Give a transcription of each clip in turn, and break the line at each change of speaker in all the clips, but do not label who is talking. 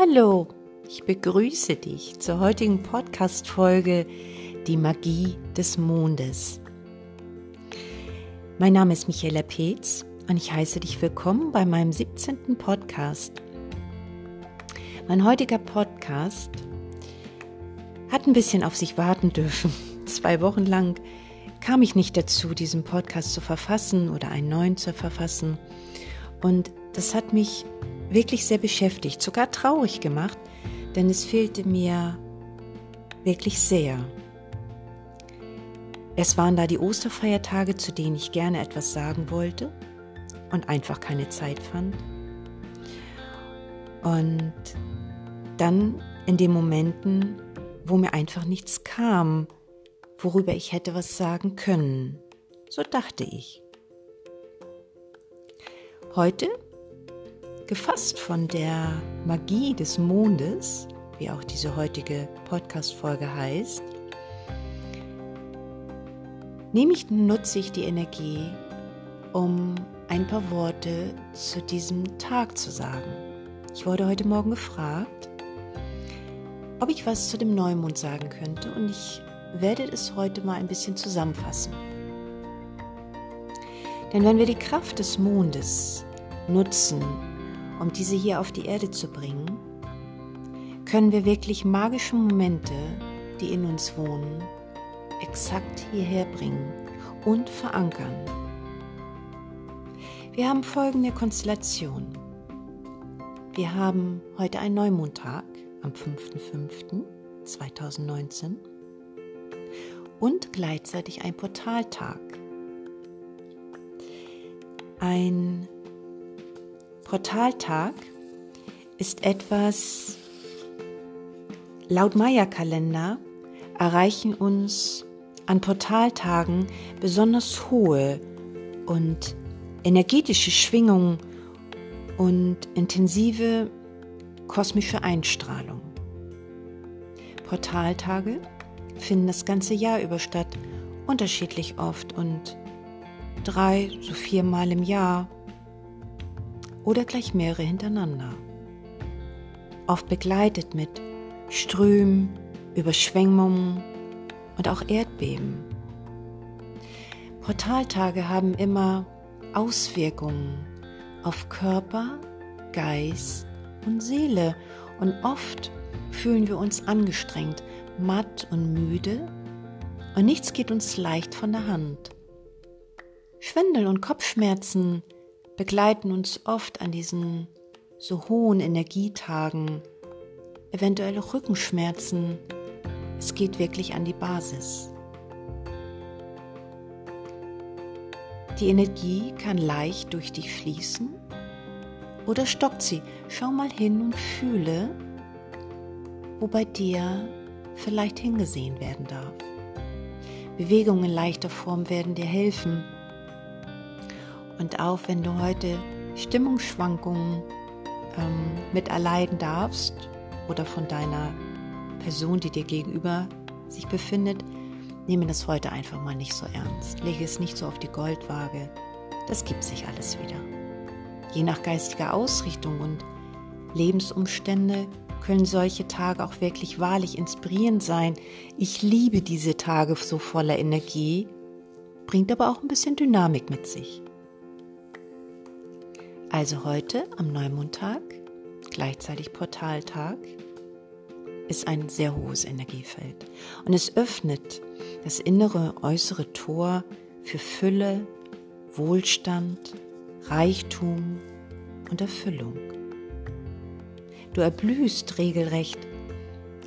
Hallo, ich begrüße dich zur heutigen Podcast-Folge Die Magie des Mondes. Mein Name ist Michaela Peetz und ich heiße dich willkommen bei meinem 17. Podcast. Mein heutiger Podcast hat ein bisschen auf sich warten dürfen. Zwei Wochen lang kam ich nicht dazu, diesen Podcast zu verfassen oder einen neuen zu verfassen. Und das hat mich wirklich sehr beschäftigt, sogar traurig gemacht, denn es fehlte mir wirklich sehr. Es waren da die Osterfeiertage, zu denen ich gerne etwas sagen wollte und einfach keine Zeit fand. Und dann in den Momenten, wo mir einfach nichts kam, worüber ich hätte was sagen können. So dachte ich. Heute gefasst von der Magie des Mondes, wie auch diese heutige Podcast-Folge heißt, nehme ich, nutze ich die Energie, um ein paar Worte zu diesem Tag zu sagen. Ich wurde heute Morgen gefragt, ob ich was zu dem Neumond sagen könnte und ich werde es heute mal ein bisschen zusammenfassen. Denn wenn wir die Kraft des Mondes nutzen, um diese hier auf die Erde zu bringen, können wir wirklich magische Momente, die in uns wohnen, exakt hierher bringen und verankern. Wir haben folgende Konstellation. Wir haben heute einen Neumondtag am 5.5.2019 und gleichzeitig ein Portaltag. Ein Portaltag ist etwas, laut Maya-Kalender erreichen uns an Portaltagen besonders hohe und energetische Schwingungen und intensive kosmische Einstrahlung. Portaltage finden das ganze Jahr über statt, unterschiedlich oft und drei, so viermal im Jahr oder gleich mehrere hintereinander. Oft begleitet mit Strömen, Überschwemmungen und auch Erdbeben. Portaltage haben immer Auswirkungen auf Körper, Geist und Seele und oft fühlen wir uns angestrengt, matt und müde und nichts geht uns leicht von der Hand. Schwindel und Kopfschmerzen begleiten uns oft an diesen so hohen Energietagen, eventuelle Rückenschmerzen. Es geht wirklich an die Basis. Die Energie kann leicht durch dich fließen oder stockt sie. Schau mal hin und fühle, wo bei dir vielleicht hingesehen werden darf. Bewegungen in leichter Form werden dir helfen, und auch wenn du heute Stimmungsschwankungen ähm, mit erleiden darfst oder von deiner Person, die dir gegenüber sich befindet, nehme das heute einfach mal nicht so ernst. Lege es nicht so auf die Goldwaage. Das gibt sich alles wieder. Je nach geistiger Ausrichtung und Lebensumstände können solche Tage auch wirklich wahrlich inspirierend sein. Ich liebe diese Tage so voller Energie, bringt aber auch ein bisschen Dynamik mit sich. Also heute am Neumondtag, gleichzeitig Portaltag, ist ein sehr hohes Energiefeld. Und es öffnet das innere, äußere Tor für Fülle, Wohlstand, Reichtum und Erfüllung. Du erblühst regelrecht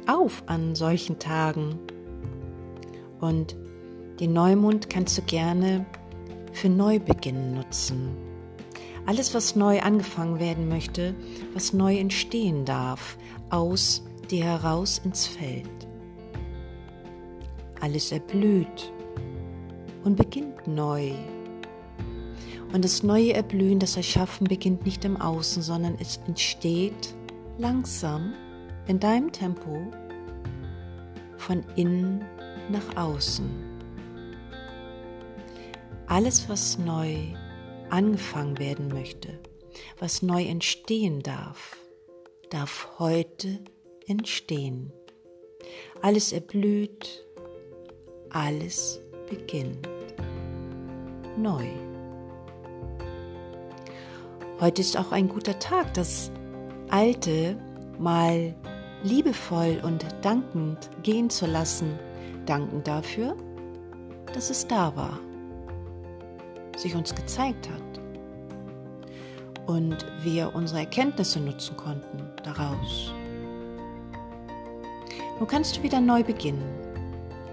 auf an solchen Tagen. Und den Neumond kannst du gerne für Neubeginn nutzen alles, was neu angefangen werden möchte, was neu entstehen darf, aus dir heraus ins Feld. Alles erblüht und beginnt neu. Und das neue Erblühen, das Erschaffen beginnt nicht im Außen, sondern es entsteht langsam in deinem Tempo von innen nach außen. Alles, was neu ist, angefangen werden möchte, was neu entstehen darf, darf heute entstehen. Alles erblüht, alles beginnt neu. Heute ist auch ein guter Tag, das Alte mal liebevoll und dankend gehen zu lassen, danken dafür, dass es da war, sich uns gezeigt hat und wir unsere Erkenntnisse nutzen konnten daraus. Nun kannst du wieder neu beginnen.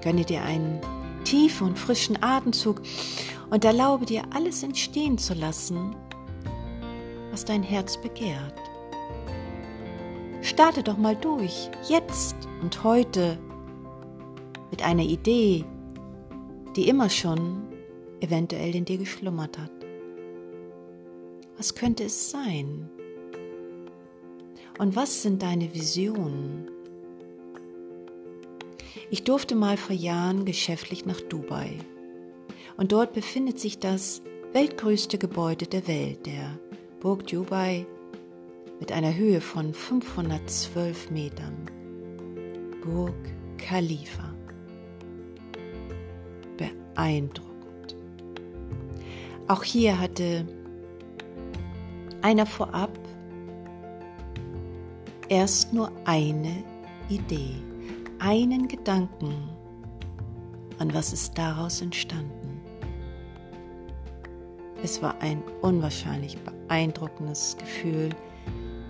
Gönne dir einen tiefen und frischen Atemzug und erlaube dir alles entstehen zu lassen, was dein Herz begehrt. Starte doch mal durch, jetzt und heute, mit einer Idee, die immer schon eventuell in dir geschlummert hat. Was könnte es sein? Und was sind deine Visionen? Ich durfte mal vor Jahren geschäftlich nach Dubai. Und dort befindet sich das weltgrößte Gebäude der Welt, der Burg Dubai mit einer Höhe von 512 Metern. Burg Khalifa. Beeindruckend. Auch hier hatte einer vorab erst nur eine Idee, einen Gedanken. Und was ist daraus entstanden? Es war ein unwahrscheinlich beeindruckendes Gefühl,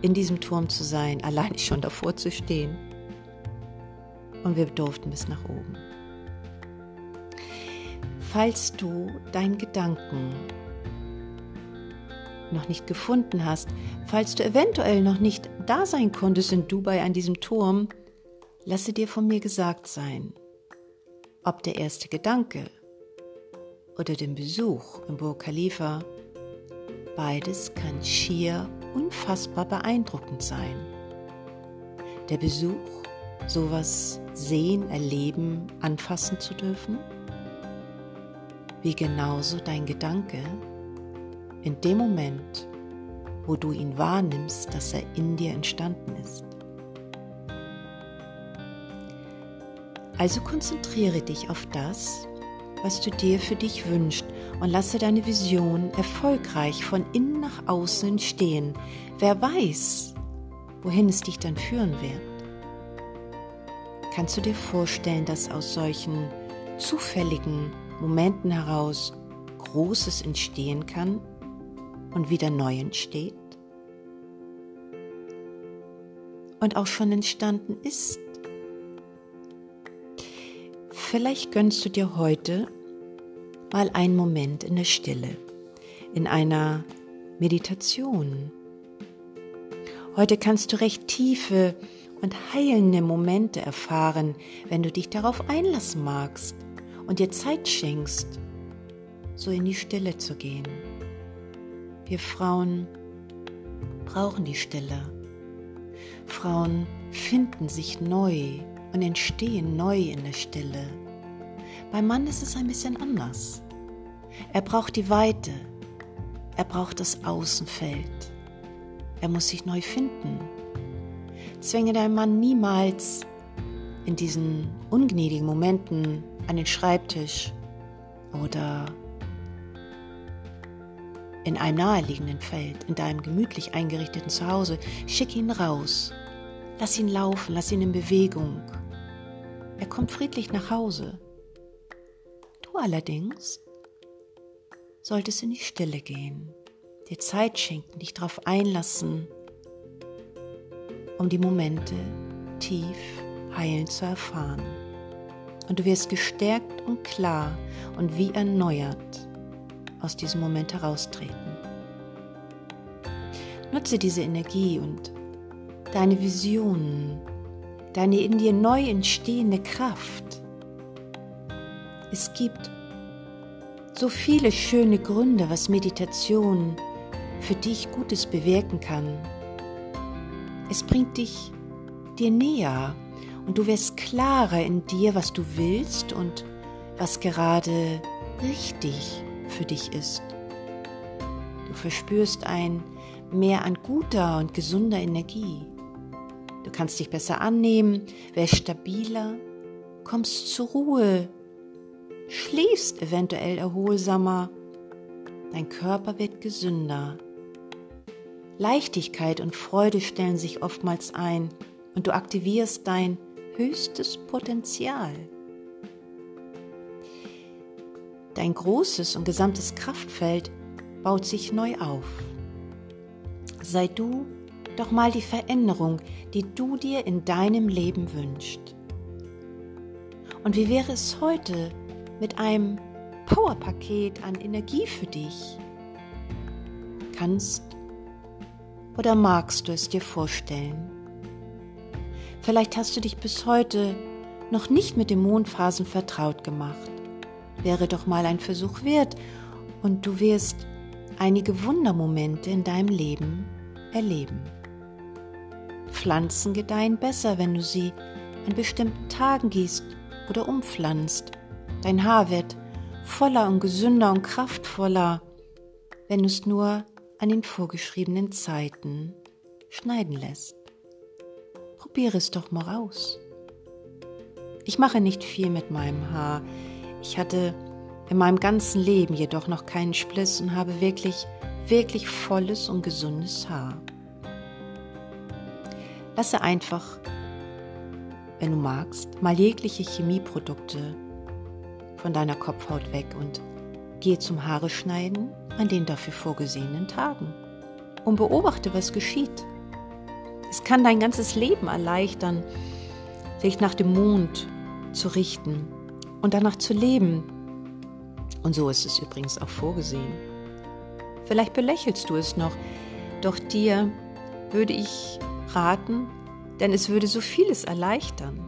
in diesem Turm zu sein, allein schon davor zu stehen. Und wir durften bis nach oben. Falls du deinen Gedanken noch nicht gefunden hast, falls du eventuell noch nicht da sein konntest in Dubai an diesem Turm, lasse dir von mir gesagt sein, ob der erste Gedanke oder den Besuch im Burj Khalifa, beides kann schier unfassbar beeindruckend sein. Der Besuch, sowas sehen, erleben, anfassen zu dürfen, wie genauso dein Gedanke in dem Moment, wo du ihn wahrnimmst, dass er in dir entstanden ist. Also konzentriere dich auf das, was du dir für dich wünschst und lasse deine Vision erfolgreich von innen nach außen stehen. Wer weiß, wohin es dich dann führen wird. Kannst du dir vorstellen, dass aus solchen zufälligen Momenten heraus Großes entstehen kann? und wieder neu entsteht und auch schon entstanden ist. Vielleicht gönnst du dir heute mal einen Moment in der Stille, in einer Meditation. Heute kannst du recht tiefe und heilende Momente erfahren, wenn du dich darauf einlassen magst und dir Zeit schenkst, so in die Stille zu gehen. Wir Frauen brauchen die Stille. Frauen finden sich neu und entstehen neu in der Stille. Beim Mann ist es ein bisschen anders. Er braucht die Weite. Er braucht das Außenfeld. Er muss sich neu finden. Zwänge dein Mann niemals in diesen ungnädigen Momenten an den Schreibtisch oder in einem naheliegenden Feld, in deinem gemütlich eingerichteten Zuhause, schick ihn raus. Lass ihn laufen, lass ihn in Bewegung. Er kommt friedlich nach Hause. Du allerdings solltest in die Stille gehen, dir Zeit schenken, dich darauf einlassen, um die Momente tief heilend zu erfahren. Und du wirst gestärkt und klar und wie erneuert aus diesem Moment heraustreten. Nutze diese Energie und deine Visionen, deine in dir neu entstehende Kraft. Es gibt so viele schöne Gründe, was Meditation für dich Gutes bewirken kann. Es bringt dich dir näher und du wirst klarer in dir, was du willst und was gerade richtig für dich ist. Du verspürst ein Mehr an guter und gesunder Energie. Du kannst dich besser annehmen, wirst stabiler, kommst zur Ruhe, schläfst eventuell erholsamer, dein Körper wird gesünder. Leichtigkeit und Freude stellen sich oftmals ein und du aktivierst dein höchstes Potenzial. Dein großes und gesamtes Kraftfeld baut sich neu auf. Sei du doch mal die Veränderung, die du dir in deinem Leben wünschst. Und wie wäre es heute mit einem Powerpaket an Energie für dich? Kannst oder magst du es dir vorstellen? Vielleicht hast du dich bis heute noch nicht mit den Mondphasen vertraut gemacht. Wäre doch mal ein Versuch wert und du wirst einige Wundermomente in deinem Leben erleben. Pflanzen gedeihen besser, wenn du sie an bestimmten Tagen gießt oder umpflanzt. Dein Haar wird voller und gesünder und kraftvoller, wenn du es nur an den vorgeschriebenen Zeiten schneiden lässt. Probiere es doch mal aus. Ich mache nicht viel mit meinem Haar. Ich hatte in meinem ganzen Leben jedoch noch keinen Spliss und habe wirklich, wirklich volles und gesundes Haar. Lasse einfach, wenn du magst, mal jegliche Chemieprodukte von deiner Kopfhaut weg und gehe zum Haare schneiden an den dafür vorgesehenen Tagen und beobachte, was geschieht. Es kann dein ganzes Leben erleichtern, sich nach dem Mond zu richten und danach zu leben. Und so ist es übrigens auch vorgesehen. Vielleicht belächelst du es noch, doch dir würde ich raten, denn es würde so vieles erleichtern.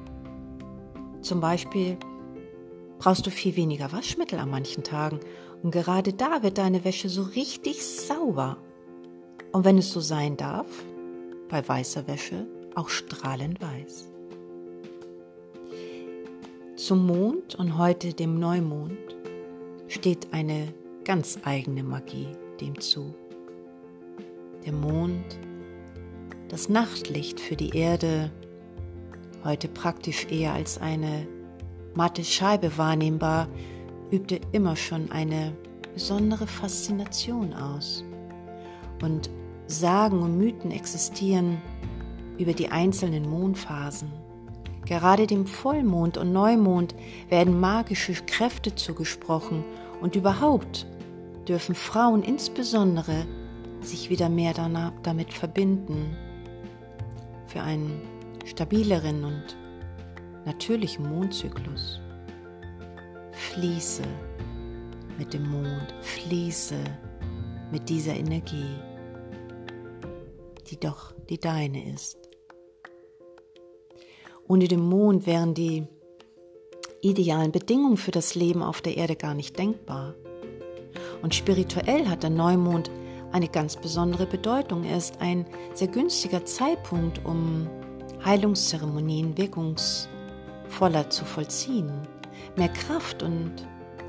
Zum Beispiel brauchst du viel weniger Waschmittel an manchen Tagen und gerade da wird deine Wäsche so richtig sauber. Und wenn es so sein darf, bei weißer Wäsche auch strahlend weiß. Zum Mond und heute dem Neumond steht eine ganz eigene Magie dem zu. Der Mond, das Nachtlicht für die Erde, heute praktisch eher als eine matte Scheibe wahrnehmbar, übte immer schon eine besondere Faszination aus. Und Sagen und Mythen existieren über die einzelnen Mondphasen. Gerade dem Vollmond und Neumond werden magische Kräfte zugesprochen und überhaupt dürfen Frauen insbesondere sich wieder mehr damit verbinden für einen stabileren und natürlichen Mondzyklus. Fließe mit dem Mond, fließe mit dieser Energie die doch die deine ist. Ohne den Mond wären die idealen Bedingungen für das Leben auf der Erde gar nicht denkbar. Und spirituell hat der Neumond eine ganz besondere Bedeutung. Er ist ein sehr günstiger Zeitpunkt, um Heilungszeremonien wirkungsvoller zu vollziehen, mehr Kraft und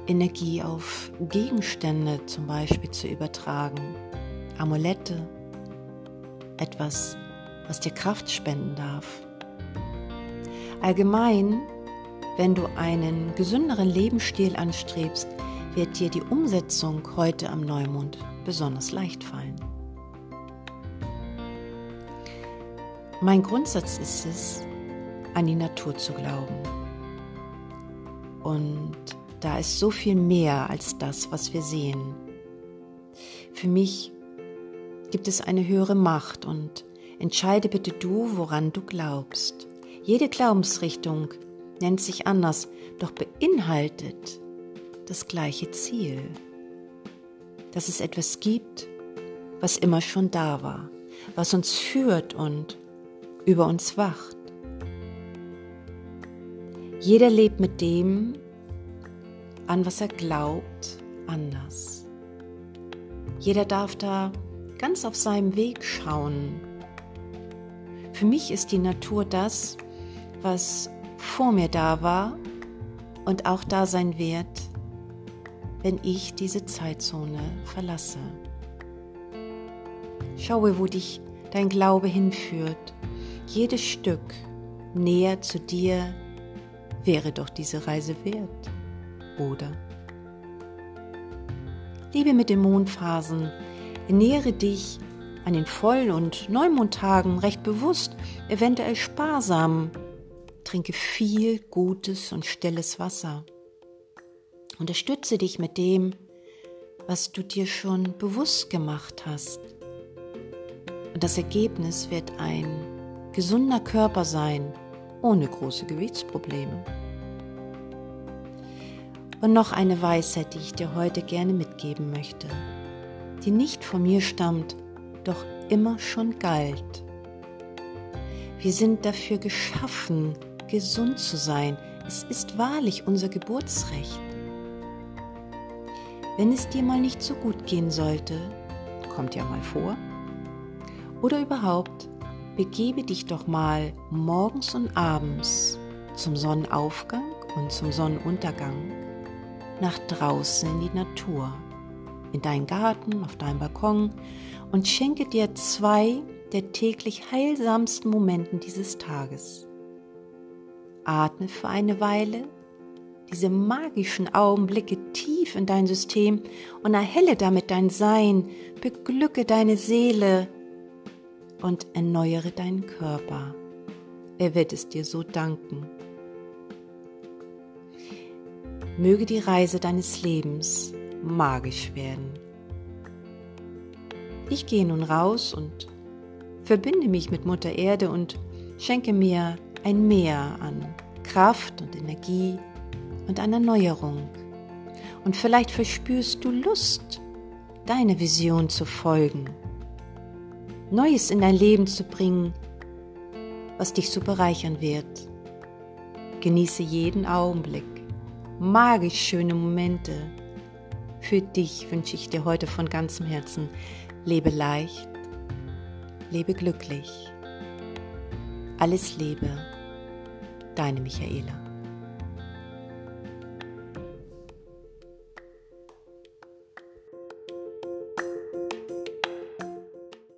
Energie auf Gegenstände zum Beispiel zu übertragen, Amulette, etwas, was dir Kraft spenden darf. Allgemein, wenn du einen gesünderen Lebensstil anstrebst, wird dir die Umsetzung heute am Neumond besonders leicht fallen. Mein Grundsatz ist es, an die Natur zu glauben. Und da ist so viel mehr als das, was wir sehen. Für mich gibt es eine höhere Macht und entscheide bitte du, woran du glaubst. Jede Glaubensrichtung nennt sich anders, doch beinhaltet das gleiche Ziel. Dass es etwas gibt, was immer schon da war, was uns führt und über uns wacht. Jeder lebt mit dem, an was er glaubt, anders. Jeder darf da ganz auf seinem Weg schauen. Für mich ist die Natur das, was vor mir da war und auch da sein wird, wenn ich diese Zeitzone verlasse. Schaue, wo dich dein Glaube hinführt jedes Stück näher zu dir wäre doch diese Reise wert, oder? Liebe mit den Mondphasen, ernähre dich an den Voll- und Neumondtagen recht bewusst, eventuell sparsam. Trinke viel gutes und stilles Wasser. Unterstütze dich mit dem, was du dir schon bewusst gemacht hast. Und das Ergebnis wird ein gesunder Körper sein, ohne große Gewichtsprobleme. Und noch eine Weisheit, die ich dir heute gerne mitgeben möchte, die nicht von mir stammt, doch immer schon galt. Wir sind dafür geschaffen, gesund zu sein. Es ist wahrlich unser Geburtsrecht. Wenn es dir mal nicht so gut gehen sollte, kommt ja mal vor, oder überhaupt, begebe dich doch mal morgens und abends zum Sonnenaufgang und zum Sonnenuntergang nach draußen in die Natur, in deinen Garten, auf deinem Balkon und schenke dir zwei der täglich heilsamsten Momenten dieses Tages. Atme für eine Weile diese magischen Augenblicke tief in dein System und erhelle damit dein Sein, beglücke deine Seele und erneuere deinen Körper. Er wird es dir so danken. Möge die Reise deines Lebens magisch werden. Ich gehe nun raus und verbinde mich mit Mutter Erde und schenke mir ein Meer an Kraft und Energie und an Erneuerung. Und vielleicht verspürst du Lust, deine Vision zu folgen, Neues in dein Leben zu bringen, was dich so bereichern wird. Genieße jeden Augenblick, magisch schöne Momente. Für dich wünsche ich dir heute von ganzem Herzen, lebe leicht, lebe glücklich. Alles Liebe, deine Michaela.